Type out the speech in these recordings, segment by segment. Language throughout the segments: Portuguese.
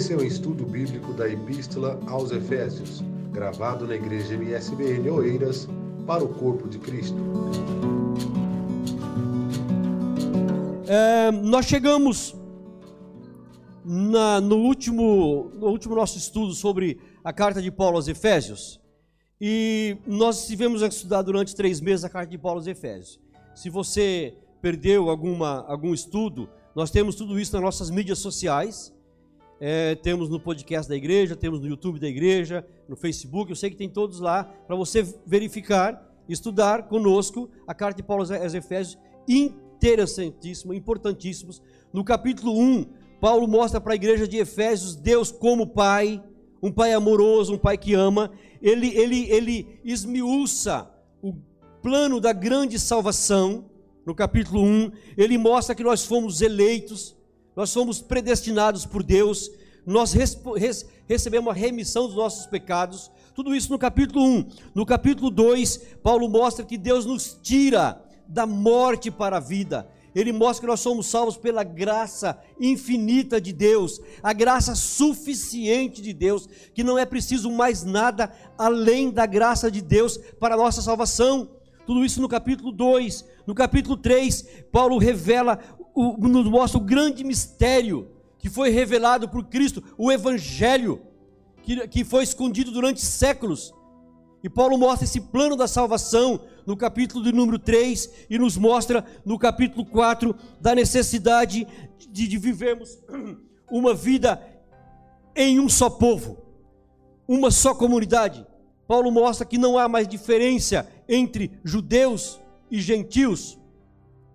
Esse é o estudo bíblico da Epístola aos Efésios, gravado na Igreja MSBN Oeiras, para o Corpo de Cristo. É, nós chegamos na, no, último, no último nosso estudo sobre a carta de Paulo aos Efésios, e nós tivemos a estudar durante três meses a carta de Paulo aos Efésios. Se você perdeu alguma, algum estudo, nós temos tudo isso nas nossas mídias sociais. É, temos no podcast da igreja, temos no YouTube da igreja, no Facebook. Eu sei que tem todos lá para você verificar, estudar conosco a carta de Paulo aos Efésios, interessantíssima, importantíssimos. No capítulo 1, Paulo mostra para a igreja de Efésios Deus como Pai, um Pai amoroso, um Pai que ama, ele, ele, ele esmiuça o plano da grande salvação, no capítulo 1, ele mostra que nós fomos eleitos, nós fomos predestinados por Deus, nós recebemos a remissão dos nossos pecados, tudo isso no capítulo 1. No capítulo 2, Paulo mostra que Deus nos tira da morte para a vida. Ele mostra que nós somos salvos pela graça infinita de Deus, a graça suficiente de Deus, que não é preciso mais nada além da graça de Deus para a nossa salvação. Tudo isso no capítulo 2. No capítulo 3, Paulo revela, o, nos mostra o grande mistério que foi revelado por Cristo, o Evangelho, que, que foi escondido durante séculos. E Paulo mostra esse plano da salvação no capítulo de número 3 e nos mostra no capítulo 4 da necessidade de, de vivermos uma vida em um só povo, uma só comunidade. Paulo mostra que não há mais diferença entre judeus e gentios.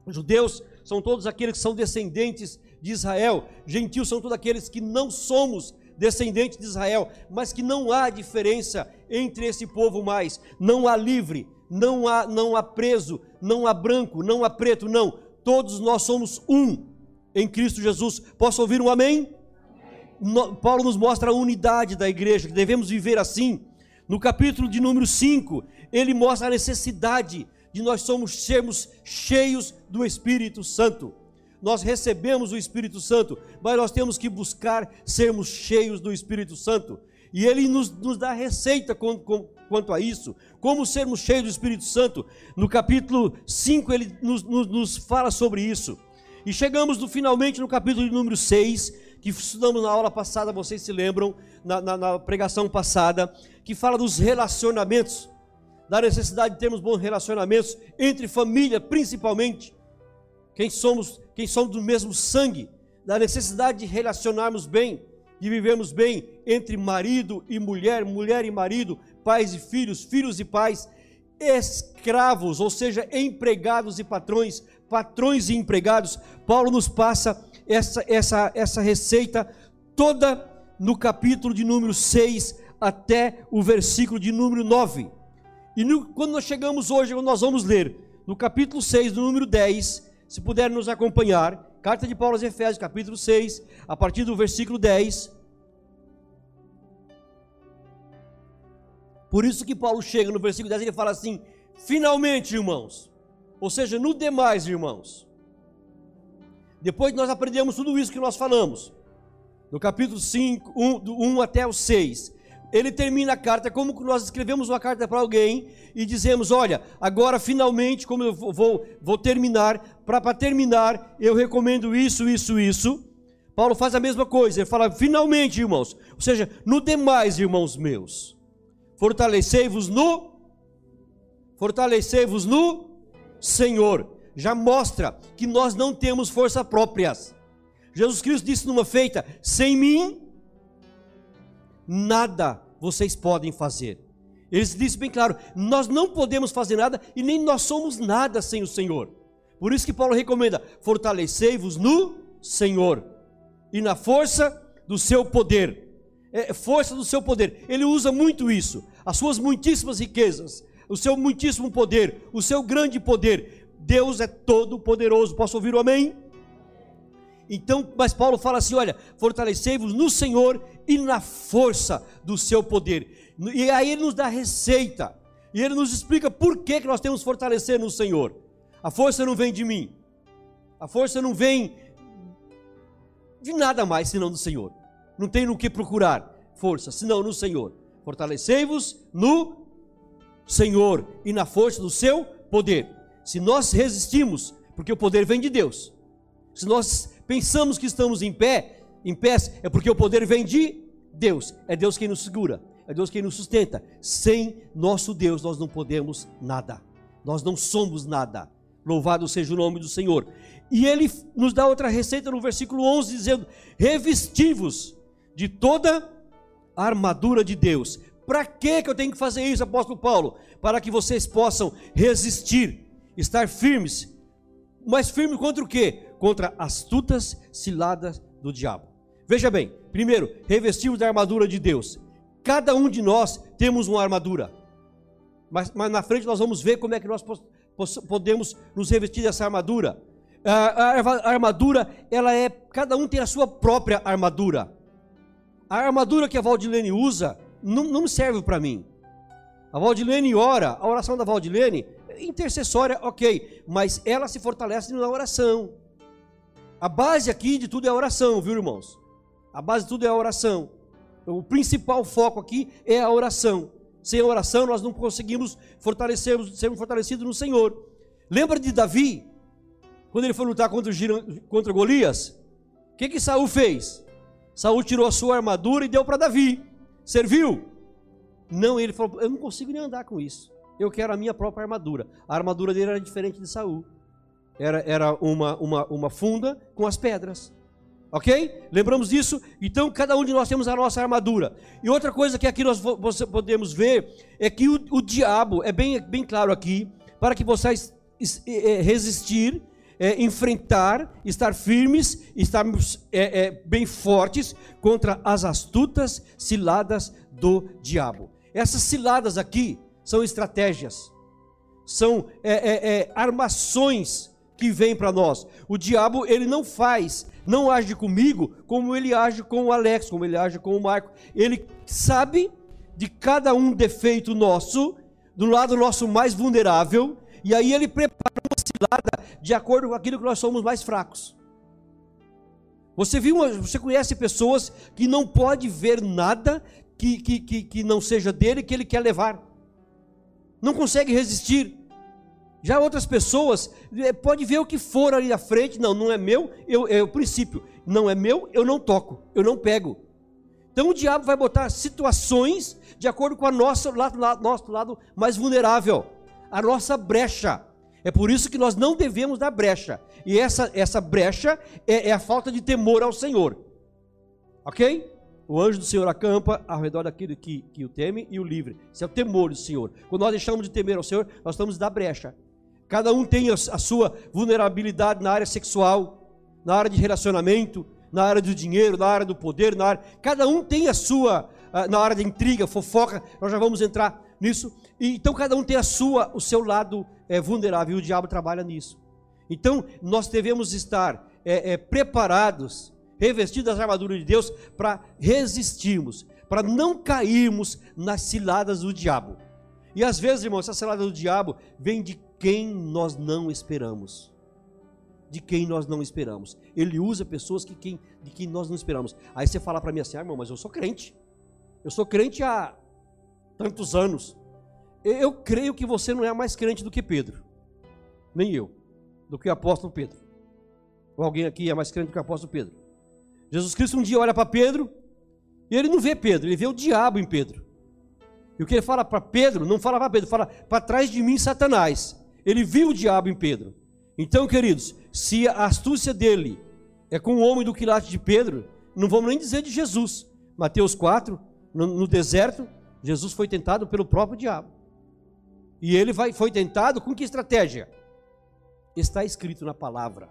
Judeus são todos aqueles que são descendentes de Israel, gentios são todos aqueles que não somos descendentes de Israel, mas que não há diferença entre esse povo mais. Não há livre, não há, não há preso, não há branco, não há preto, não. Todos nós somos um em Cristo Jesus. Posso ouvir um amém? No, Paulo nos mostra a unidade da igreja, que devemos viver assim. No capítulo de número 5, ele mostra a necessidade de nós somos sermos cheios do Espírito Santo. Nós recebemos o Espírito Santo, mas nós temos que buscar sermos cheios do Espírito Santo. E ele nos, nos dá receita com, com, quanto a isso. Como sermos cheios do Espírito Santo. No capítulo 5 ele nos, nos, nos fala sobre isso. E chegamos no, finalmente no capítulo número 6, que estudamos na aula passada, vocês se lembram, na, na, na pregação passada, que fala dos relacionamentos, da necessidade de termos bons relacionamentos entre família, principalmente. Quem somos, quem somos do mesmo sangue, da necessidade de relacionarmos bem de vivermos bem entre marido e mulher, mulher e marido, pais e filhos, filhos e pais, escravos, ou seja, empregados e patrões, patrões e empregados. Paulo nos passa essa, essa, essa receita toda no capítulo de número 6 até o versículo de número 9. E no, quando nós chegamos hoje, nós vamos ler no capítulo 6, no número 10, se puder nos acompanhar, Carta de Paulo aos Efésios, capítulo 6, a partir do versículo 10. Por isso que Paulo chega no versículo 10 e ele fala assim: finalmente, irmãos. Ou seja, no demais, irmãos. Depois nós aprendemos tudo isso que nós falamos. No capítulo 5, 1, do 1 até o 6 ele termina a carta como nós escrevemos uma carta para alguém e dizemos: Olha, agora finalmente, como eu vou, vou terminar, para terminar, eu recomendo isso, isso, isso. Paulo faz a mesma coisa, ele fala: Finalmente, irmãos, ou seja, no demais, irmãos meus, fortalecei-vos no, fortalecei-vos no Senhor. Já mostra que nós não temos força próprias. Jesus Cristo disse numa feita: Sem mim, nada vocês podem fazer. Eles dizem bem claro: nós não podemos fazer nada e nem nós somos nada sem o Senhor. Por isso que Paulo recomenda: fortalecei-vos no Senhor e na força do seu poder. É, força do seu poder. Ele usa muito isso. As suas muitíssimas riquezas, o seu muitíssimo poder, o seu grande poder. Deus é todo poderoso. Posso ouvir o amém? Então, mas Paulo fala assim: olha, fortalecei-vos no Senhor e na força do seu poder. E aí ele nos dá receita. E ele nos explica por que, que nós temos que fortalecer no Senhor. A força não vem de mim. A força não vem de nada mais senão do Senhor. não tem no que procurar força, senão no Senhor. Fortalecei-vos no Senhor e na força do seu poder. Se nós resistimos, porque o poder vem de Deus. Se nós pensamos que estamos em pé, em pés, é porque o poder vem de Deus. É Deus quem nos segura, é Deus quem nos sustenta. Sem nosso Deus nós não podemos nada. Nós não somos nada. Louvado seja o nome do Senhor. E ele nos dá outra receita no versículo 11 dizendo: "Revestivos de toda a armadura de Deus". Para que que eu tenho que fazer isso, apóstolo Paulo? Para que vocês possam resistir, estar firmes. Mas firmes contra o quê? Contra astutas ciladas do diabo. Veja bem, primeiro, revestimos da armadura de Deus. Cada um de nós temos uma armadura. Mas, mas na frente nós vamos ver como é que nós podemos nos revestir dessa armadura. A, a, a armadura, ela é, cada um tem a sua própria armadura. A armadura que a Valdilene usa não, não serve para mim. A Valdilene ora, a oração da Valdilene, intercessória, ok, mas ela se fortalece na oração. A base aqui de tudo é a oração, viu, irmãos? A base de tudo é a oração. O principal foco aqui é a oração. Sem a oração nós não conseguimos fortalecermos, sermos fortalecidos no Senhor. Lembra de Davi? Quando ele foi lutar contra, contra Golias? O que que Saul fez? Saul tirou a sua armadura e deu para Davi. Serviu? Não, ele falou: Eu não consigo nem andar com isso. Eu quero a minha própria armadura. A armadura dele era diferente de Saul. Era, era uma, uma, uma funda com as pedras. Ok? Lembramos disso? Então, cada um de nós temos a nossa armadura. E outra coisa que aqui nós podemos ver é que o, o diabo, é bem, bem claro aqui, para que vocês resistir, é, enfrentar, estar firmes, estarmos é, é, bem fortes contra as astutas ciladas do diabo. Essas ciladas aqui são estratégias, são é, é, é, armações que vêm para nós. O diabo, ele não faz, não age comigo como ele age com o Alex, como ele age com o Marco. Ele sabe de cada um defeito nosso, do lado nosso mais vulnerável, e aí ele prepara uma cilada de acordo com aquilo que nós somos mais fracos. Você viu, você conhece pessoas que não pode ver nada que, que, que, que não seja dele que ele quer levar. Não consegue resistir. Já outras pessoas, eh, pode ver o que for ali na frente, não, não é meu, eu, é o princípio, não é meu, eu não toco, eu não pego. Então o diabo vai botar situações de acordo com o nosso lado, nosso lado mais vulnerável, a nossa brecha. É por isso que nós não devemos dar brecha. E essa, essa brecha é, é a falta de temor ao Senhor. Ok? O anjo do Senhor acampa ao redor daquele que, que o teme e o livre. Isso é o temor do Senhor. Quando nós deixamos de temer ao Senhor, nós estamos da brecha. Cada um tem a sua vulnerabilidade na área sexual, na área de relacionamento, na área do dinheiro, na área do poder, na área. Cada um tem a sua, na área de intriga, fofoca. Nós já vamos entrar nisso. Então cada um tem a sua, o seu lado é, vulnerável. E o diabo trabalha nisso. Então nós devemos estar é, é, preparados, revestidos das armaduras de Deus para resistirmos, para não cairmos nas ciladas do diabo. E às vezes, irmão, essa cilada do diabo vem de quem nós não esperamos. De quem nós não esperamos. Ele usa pessoas que quem, de quem nós não esperamos. Aí você fala para mim assim, ah, irmão, mas eu sou crente. Eu sou crente há tantos anos. Eu creio que você não é mais crente do que Pedro. Nem eu. Do que o apóstolo Pedro. Ou alguém aqui é mais crente do que o apóstolo Pedro. Jesus Cristo um dia olha para Pedro e ele não vê Pedro, ele vê o diabo em Pedro. E o que ele fala para Pedro, não fala para Pedro, fala para trás de mim, Satanás. Ele viu o diabo em Pedro. Então, queridos, se a astúcia dele é com o homem do quilate de Pedro, não vamos nem dizer de Jesus. Mateus 4, no, no deserto, Jesus foi tentado pelo próprio diabo. E ele vai, foi tentado com que estratégia? Está escrito na palavra.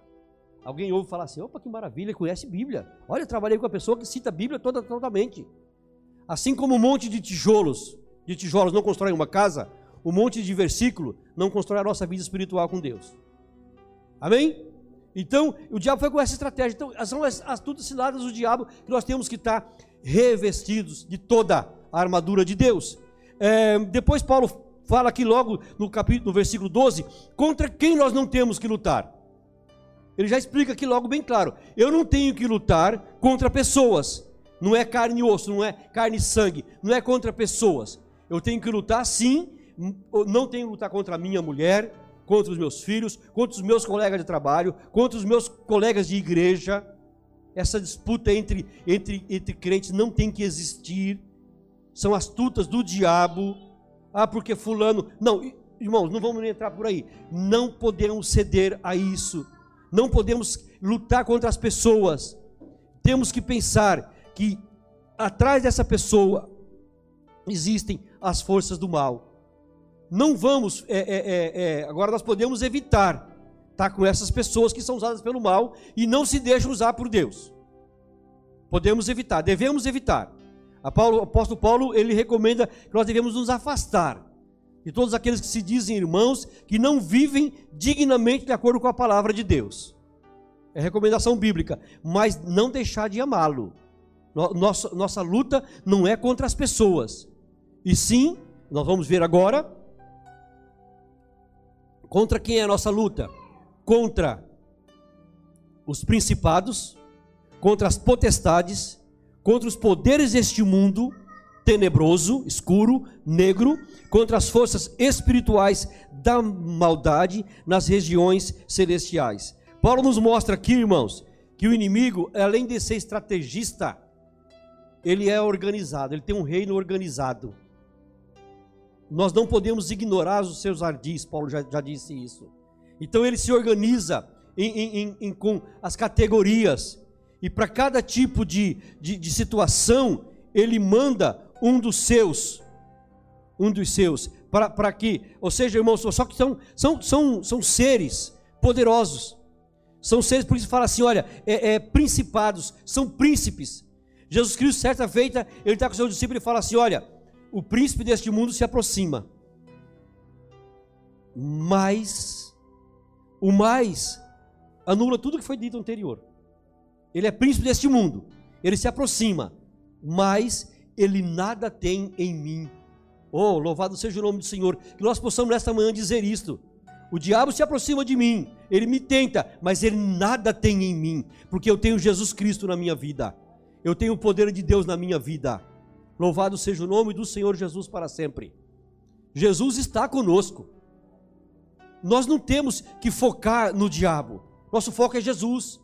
Alguém ouve falar assim: opa, que maravilha, conhece Bíblia. Olha, eu trabalhei com uma pessoa que cita a Bíblia toda, totalmente. Assim como um monte de tijolos, de tijolos não constrói uma casa, um monte de versículo não constrói a nossa vida espiritual com Deus. Amém? Então, o diabo foi com essa estratégia. Então, são as astutas ciladas do diabo que nós temos que estar revestidos de toda a armadura de Deus. É, depois, Paulo fala aqui logo no capítulo, no versículo 12, contra quem nós não temos que lutar. Ele já explica aqui logo bem claro: eu não tenho que lutar contra pessoas, não é carne e osso, não é carne e sangue, não é contra pessoas. Eu tenho que lutar sim, não tenho que lutar contra a minha mulher, contra os meus filhos, contra os meus colegas de trabalho, contra os meus colegas de igreja. Essa disputa entre, entre, entre crentes não tem que existir. São astutas do diabo. Ah, porque fulano. Não, irmãos, não vamos entrar por aí. Não podemos ceder a isso. Não podemos lutar contra as pessoas. Temos que pensar que atrás dessa pessoa existem as forças do mal. Não vamos, é, é, é, é agora nós podemos evitar estar tá, com essas pessoas que são usadas pelo mal e não se deixam usar por Deus. Podemos evitar, devemos evitar. Paulo, o apóstolo Paulo ele recomenda que nós devemos nos afastar de todos aqueles que se dizem irmãos que não vivem dignamente de acordo com a palavra de Deus. É recomendação bíblica, mas não deixar de amá-lo. Nossa, nossa luta não é contra as pessoas, e sim, nós vamos ver agora, contra quem é a nossa luta? Contra os principados, contra as potestades, contra os poderes deste mundo tenebroso, escuro, negro, contra as forças espirituais da maldade nas regiões celestiais. Paulo nos mostra aqui, irmãos, que o inimigo, além de ser estrategista, ele é organizado, ele tem um reino organizado. Nós não podemos ignorar os seus ardis, Paulo já, já disse isso. Então ele se organiza em, em, em, com as categorias, e para cada tipo de, de, de situação, ele manda um dos seus, um dos seus, para que, ou seja, irmãos, só que são, são, são, são seres poderosos, são seres, por isso fala assim: olha, é, é, principados, são príncipes. Jesus Cristo, certa feita, ele está com o seu discípulo e fala assim: olha, o príncipe deste mundo se aproxima. Mas o mais anula tudo que foi dito anterior. Ele é príncipe deste mundo. Ele se aproxima, mas ele nada tem em mim. Oh, louvado seja o nome do Senhor. Que nós possamos nesta manhã dizer isto. O diabo se aproxima de mim, ele me tenta, mas ele nada tem em mim, porque eu tenho Jesus Cristo na minha vida. Eu tenho o poder de Deus na minha vida. Louvado seja o nome do Senhor Jesus para sempre. Jesus está conosco. Nós não temos que focar no diabo. Nosso foco é Jesus.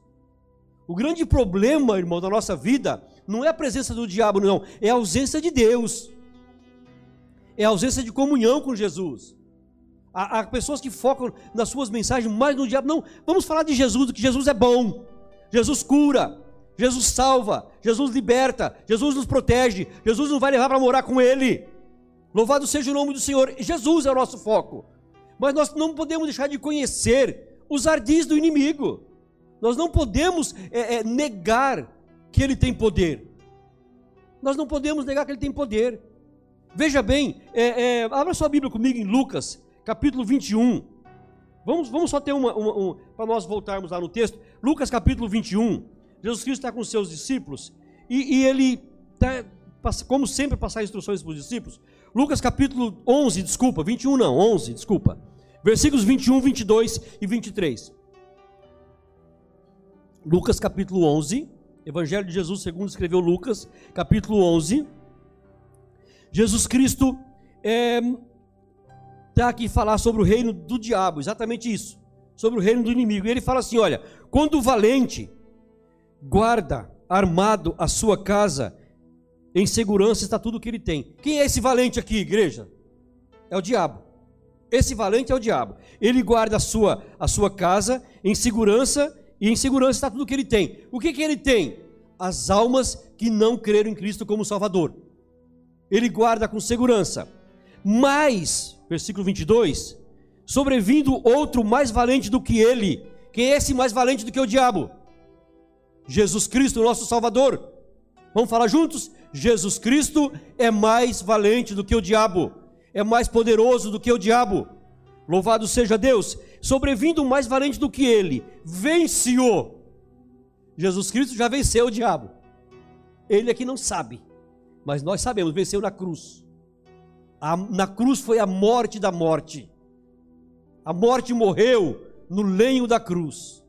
O grande problema, irmão, da nossa vida não é a presença do diabo, não, é a ausência de Deus. É a ausência de comunhão com Jesus. Há, há pessoas que focam nas suas mensagens mais no diabo. Não, vamos falar de Jesus, que Jesus é bom. Jesus cura, Jesus salva, Jesus liberta, Jesus nos protege, Jesus nos vai levar para morar com Ele. Louvado seja o nome do Senhor. Jesus é o nosso foco. Mas nós não podemos deixar de conhecer os ardis do inimigo. Nós não podemos é, é, negar que ele tem poder. Nós não podemos negar que ele tem poder. Veja bem, é, é abra sua Bíblia comigo em Lucas, capítulo 21. Vamos, vamos só ter uma, uma, uma para nós voltarmos lá no texto. Lucas capítulo 21. Jesus Cristo está com os seus discípulos e, e ele, tá, como sempre, passar instruções para os discípulos. Lucas capítulo 11, desculpa, 21 não, 11, desculpa. Versículos 21, 22 e 23. Lucas capítulo 11, Evangelho de Jesus segundo escreveu Lucas, capítulo 11. Jesus Cristo está é, tá aqui falar sobre o reino do diabo, exatamente isso, sobre o reino do inimigo. E ele fala assim: olha, quando o valente guarda armado a sua casa, em segurança está tudo o que ele tem. Quem é esse valente aqui, igreja? É o diabo. Esse valente é o diabo. Ele guarda a sua, a sua casa em segurança, e em segurança está tudo o que ele tem. O que, que ele tem? As almas que não creram em Cristo como Salvador. Ele guarda com segurança. Mas, versículo 22, sobrevindo outro mais valente do que ele. Quem é esse mais valente do que o diabo? Jesus Cristo, nosso Salvador. Vamos falar juntos? Jesus Cristo é mais valente do que o diabo, é mais poderoso do que o diabo. Louvado seja Deus, sobrevindo mais valente do que ele, vence-o. Jesus Cristo já venceu o diabo. Ele aqui não sabe, mas nós sabemos, venceu na cruz. A, na cruz foi a morte da morte. A morte morreu no lenho da cruz.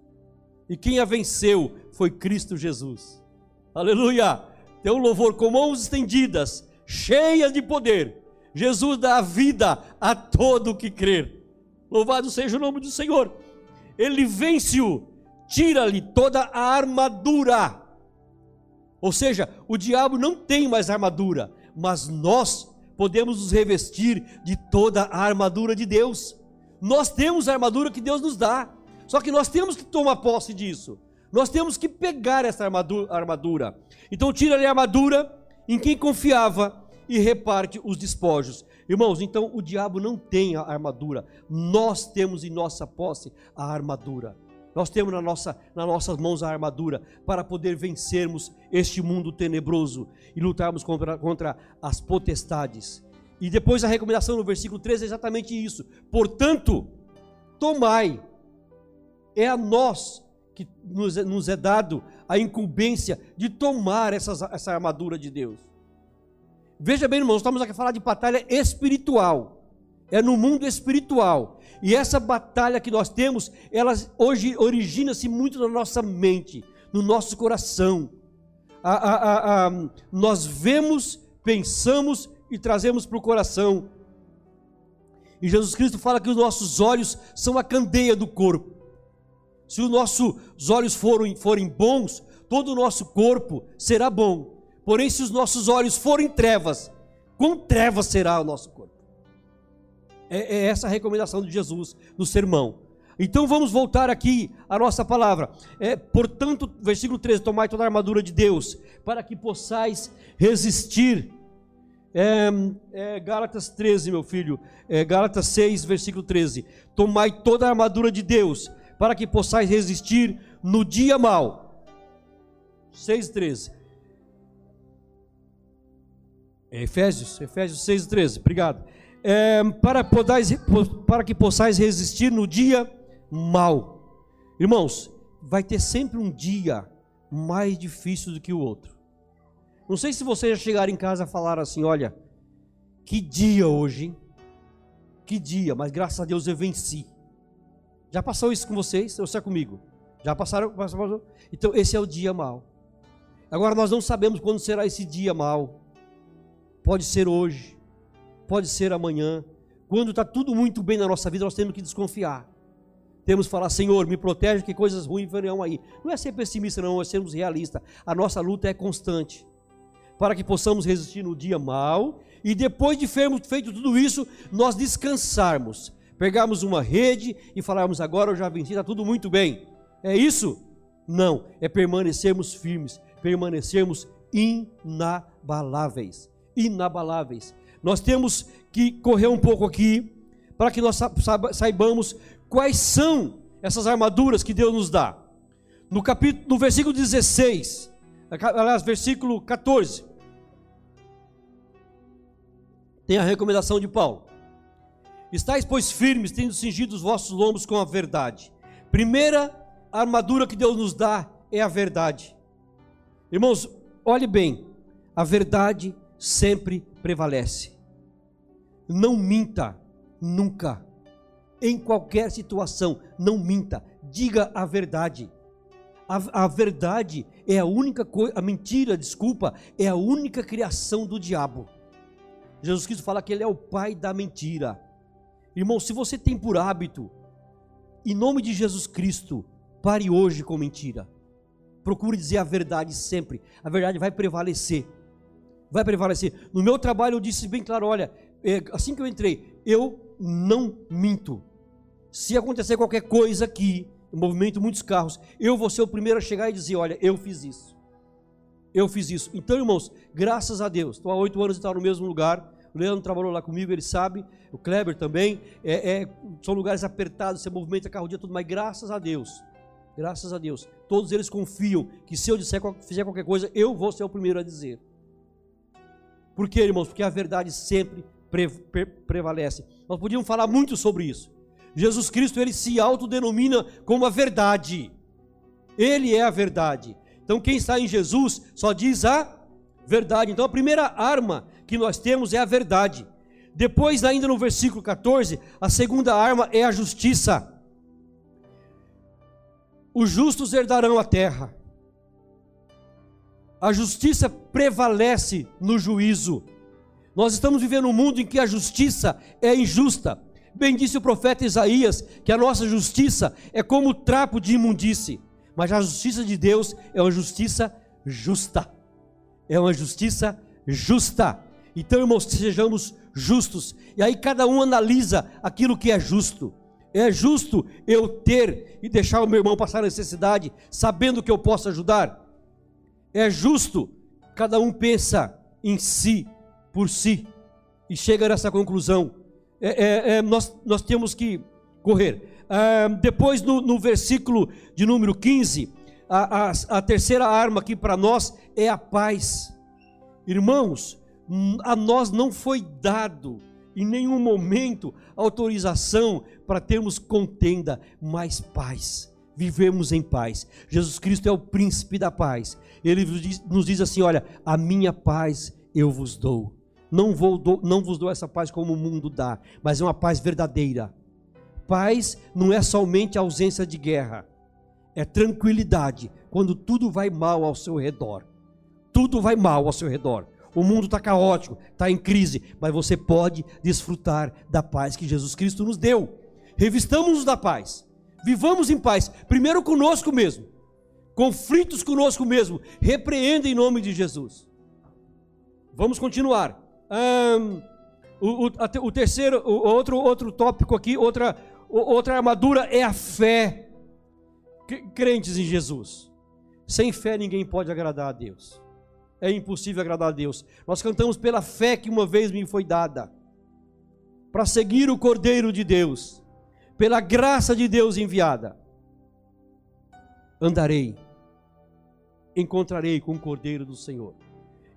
E quem a venceu foi Cristo Jesus. Aleluia! Tem um louvor com mãos estendidas, cheias de poder. Jesus dá a vida a todo que crer. Louvado seja o nome do Senhor. Ele vence-o, tira-lhe toda a armadura. Ou seja, o diabo não tem mais armadura, mas nós podemos nos revestir de toda a armadura de Deus. Nós temos a armadura que Deus nos dá. Só que nós temos que tomar posse disso. Nós temos que pegar essa armadura. Então tira-lhe a armadura em quem confiava e reparte os despojos. Irmãos, então o diabo não tem a armadura, nós temos em nossa posse a armadura. Nós temos na nossa, nas nossas mãos a armadura para poder vencermos este mundo tenebroso e lutarmos contra, contra as potestades. E depois a recomendação no versículo 13 é exatamente isso. Portanto, tomai, é a nós que nos, é, nos é dado a incumbência de tomar essas, essa armadura de Deus. Veja bem, irmãos, estamos aqui a falar de batalha espiritual. É no mundo espiritual. E essa batalha que nós temos, ela hoje origina-se muito na nossa mente, no nosso coração. A, a, a, nós vemos, pensamos e trazemos para o coração. E Jesus Cristo fala que os nossos olhos são a candeia do corpo. Se os nossos olhos forem, forem bons, todo o nosso corpo será bom. Porém, se os nossos olhos forem trevas, com trevas será o nosso corpo. É, é essa a recomendação de Jesus no sermão. Então vamos voltar aqui à nossa palavra. É, portanto, versículo 13: Tomai toda a armadura de Deus, para que possais resistir. É, é, Gálatas 13, meu filho, é, Gálatas 6, versículo 13: Tomai toda a armadura de Deus, para que possais resistir no dia mal. 6, 13. É Efésios, Efésios 6, 13, obrigado. É, para, podais, para que possais resistir no dia mal. Irmãos, vai ter sempre um dia mais difícil do que o outro. Não sei se vocês já chegaram em casa e falaram assim: olha, que dia hoje, hein? Que dia, mas graças a Deus eu venci. Já passou isso com vocês? Ou é comigo? Já passaram? passaram? Então, esse é o dia mal. Agora, nós não sabemos quando será esse dia mal. Pode ser hoje, pode ser amanhã. Quando está tudo muito bem na nossa vida, nós temos que desconfiar. Temos que falar, Senhor, me protege que coisas ruins virão aí. Não é ser pessimista, não, é sermos realistas. A nossa luta é constante. Para que possamos resistir no dia mal e depois de termos feito tudo isso, nós descansarmos. Pegarmos uma rede e falarmos, agora eu já venci, está tudo muito bem. É isso? Não, é permanecermos firmes, permanecermos inabaláveis inabaláveis. Nós temos que correr um pouco aqui para que nós saibamos quais são essas armaduras que Deus nos dá. No capítulo, no versículo 16, aliás, versículo 14, tem a recomendação de Paulo. Estais, pois, firmes, tendo cingido os vossos lombos com a verdade. Primeira armadura que Deus nos dá é a verdade. Irmãos, olhe bem, a verdade sempre prevalece. Não minta nunca. Em qualquer situação, não minta. Diga a verdade. A, a verdade é a única coisa, a mentira, desculpa, é a única criação do diabo. Jesus Cristo fala que ele é o pai da mentira. Irmão, se você tem por hábito, em nome de Jesus Cristo, pare hoje com mentira. Procure dizer a verdade sempre. A verdade vai prevalecer vai prevalecer. No meu trabalho eu disse bem claro: olha, é, assim que eu entrei, eu não minto. Se acontecer qualquer coisa aqui, movimento muitos carros, eu vou ser o primeiro a chegar e dizer: olha, eu fiz isso. Eu fiz isso. Então, irmãos, graças a Deus, estou há oito anos e estou no mesmo lugar. O Leandro trabalhou lá comigo, ele sabe. O Kleber também. É, é, são lugares apertados, você movimenta carro o dia todo, mas graças a Deus, graças a Deus, todos eles confiam que se eu disser, fizer qualquer coisa, eu vou ser o primeiro a dizer. Por quê, irmãos? Porque a verdade sempre pre pre prevalece. Nós podíamos falar muito sobre isso. Jesus Cristo, ele se autodenomina como a verdade. Ele é a verdade. Então, quem está em Jesus só diz a verdade. Então, a primeira arma que nós temos é a verdade. Depois, ainda no versículo 14, a segunda arma é a justiça. Os justos herdarão a terra. A justiça prevalece no juízo. Nós estamos vivendo um mundo em que a justiça é injusta. Bem disse o profeta Isaías que a nossa justiça é como trapo de imundície, mas a justiça de Deus é uma justiça justa. É uma justiça justa. Então, irmãos, sejamos justos. E aí cada um analisa aquilo que é justo. É justo eu ter e deixar o meu irmão passar necessidade, sabendo que eu posso ajudar? É justo, cada um pensa em si, por si, e chega nessa conclusão. É, é, é, nós, nós temos que correr. Ah, depois, no, no, versículo de número 15, a, a, a terceira arma aqui para nós é a paz. Irmãos, a nós não foi dado em nenhum momento autorização para termos contenda, mas paz. Vivemos em paz. Jesus Cristo é o príncipe da paz. Ele nos diz assim: Olha, a minha paz eu vos dou. Não, vou, não vos dou essa paz como o mundo dá, mas é uma paz verdadeira. Paz não é somente ausência de guerra, é tranquilidade quando tudo vai mal ao seu redor. Tudo vai mal ao seu redor. O mundo está caótico, está em crise, mas você pode desfrutar da paz que Jesus Cristo nos deu. Revistamos-nos da paz, vivamos em paz, primeiro conosco mesmo, conflitos conosco mesmo, repreenda em nome de Jesus. Vamos continuar. Um, o, o, o, terceiro, o outro, outro tópico aqui, outra, outra armadura é a fé. Crentes em Jesus. Sem fé ninguém pode agradar a Deus é impossível agradar a Deus. Nós cantamos pela fé que uma vez me foi dada, para seguir o Cordeiro de Deus, pela graça de Deus enviada. Andarei, encontrarei com o Cordeiro do Senhor.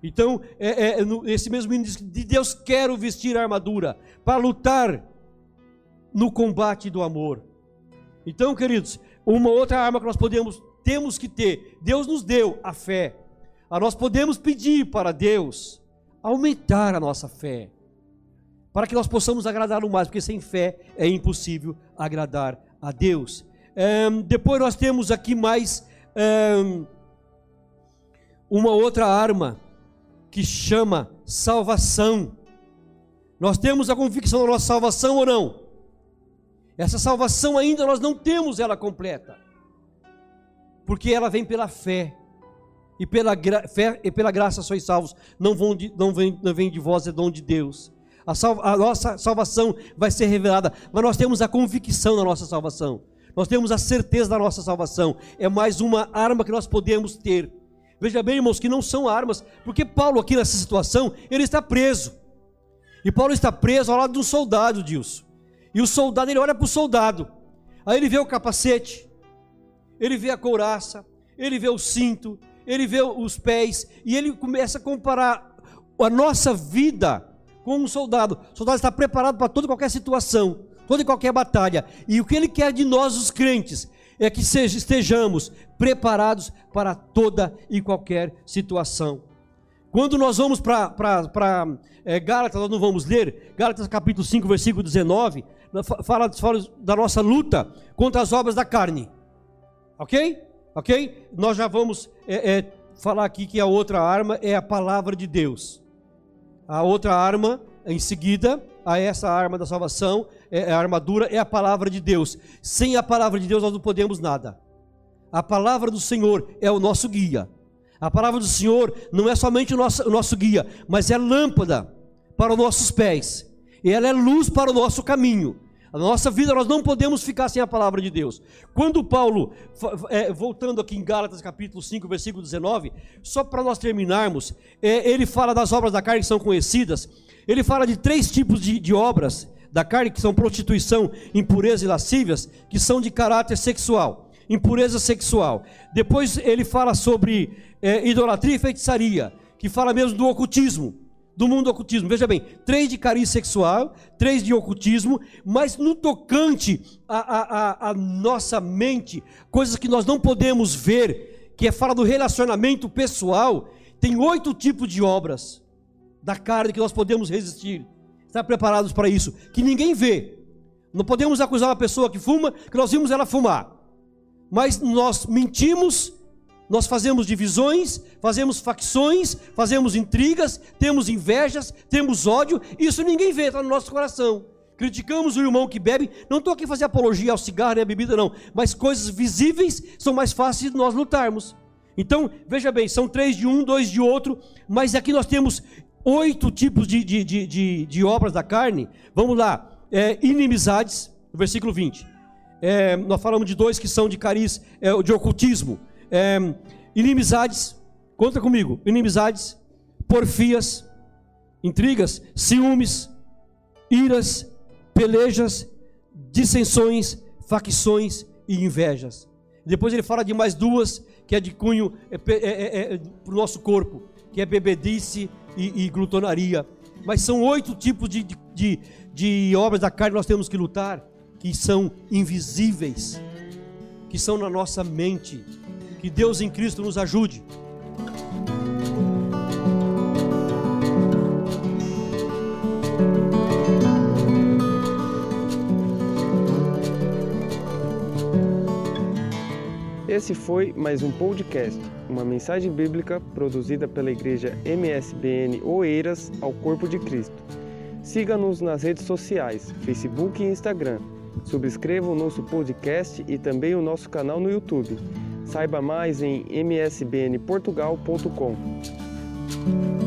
Então, é, é, esse mesmo hino diz: de Deus quero vestir a armadura para lutar no combate do amor. Então, queridos, uma outra arma que nós podemos, temos que ter, Deus nos deu a fé. Ah, nós podemos pedir para Deus aumentar a nossa fé, para que nós possamos agradá-lo mais, porque sem fé é impossível agradar a Deus. depois nós temos aqui mais uma outra arma que chama salvação. Nós temos a convicção da nossa salvação ou não? Essa salvação ainda nós não temos ela completa, porque ela vem pela fé e pela, fé, e pela graça sois salvos, não, vão de, não, vem, não vem de vós, é dom de Deus. A, a nossa salvação vai ser revelada, mas nós temos a convicção da nossa salvação, nós temos a certeza da nossa salvação, é mais uma arma que nós podemos ter. Veja bem, irmãos, que não são armas, porque Paulo, aqui nessa situação, ele está preso, e Paulo está preso ao lado de um soldado, Dilson, e o soldado, ele olha para o soldado, aí ele vê o capacete, ele vê a couraça, ele vê o cinto, ele vê os pés e ele começa a comparar a nossa vida com um soldado. O soldado está preparado para toda e qualquer situação, toda e qualquer batalha. E o que ele quer de nós, os crentes, é que estejamos preparados para toda e qualquer situação. Quando nós vamos para é, Gálatas, nós não vamos ler, Gálatas capítulo 5, versículo 19, fala, fala da nossa luta contra as obras da carne. Ok? Ok? Nós já vamos é, é, falar aqui que a outra arma é a palavra de Deus. A outra arma, em seguida, a essa arma da salvação, é, a armadura, é a palavra de Deus. Sem a palavra de Deus nós não podemos nada. A palavra do Senhor é o nosso guia. A palavra do Senhor não é somente o nosso, o nosso guia, mas é lâmpada para os nossos pés. E ela é luz para o nosso caminho. A nossa vida nós não podemos ficar sem a palavra de Deus. Quando Paulo, é, voltando aqui em Gálatas capítulo 5, versículo 19, só para nós terminarmos, é, ele fala das obras da carne que são conhecidas, ele fala de três tipos de, de obras da carne, que são prostituição, impureza e lascívias, que são de caráter sexual, impureza sexual. Depois ele fala sobre é, idolatria e feitiçaria, que fala mesmo do ocultismo do mundo do ocultismo. Veja bem, três de cariz sexual, três de ocultismo, mas no tocante à, nossa mente, coisas que nós não podemos ver, que é fala do relacionamento pessoal, tem oito tipos de obras da carne que nós podemos resistir. Estar preparados para isso, que ninguém vê. Não podemos acusar uma pessoa que fuma, que nós vimos ela fumar. Mas nós mentimos Nós fazemos divisões, fazemos facções, fazemos intrigas, temos invejas, temos ódio, isso ninguém vê, está no nosso coração. Criticamos o irmão que bebe, não estou aqui fazer apologia ao cigarro e à bebida, não, mas coisas visíveis são mais fáceis de nós lutarmos. Então, veja bem, são três de um, dois de outro, mas aqui nós temos oito tipos de, de, de, de, de obras da carne. Vamos lá, é, inimizades, versículo 20. É, nós falamos de dois que são de cariz, é, de ocultismo. É, inimizades, conta comigo, inimizades, porfias, intrigas, ciúmes, iras, pelejas, dissensões, facções e invejas. Depois ele fala de mais duas, que é de cunho é, é, é, é para o nosso corpo, que é bebedice e, e glutonaria. Mas são oito tipos de, de, de obras da carne que nós temos que lutar, que são invisíveis, que são na nossa mente. Que Deus em Cristo nos ajude. Esse foi mais um podcast, uma mensagem bíblica produzida pela igreja MSBN Oeiras ao Corpo de Cristo. Siga-nos nas redes sociais, Facebook e Instagram. Subscreva o nosso podcast e também o nosso canal no YouTube. Saiba mais em msbnportugal.com.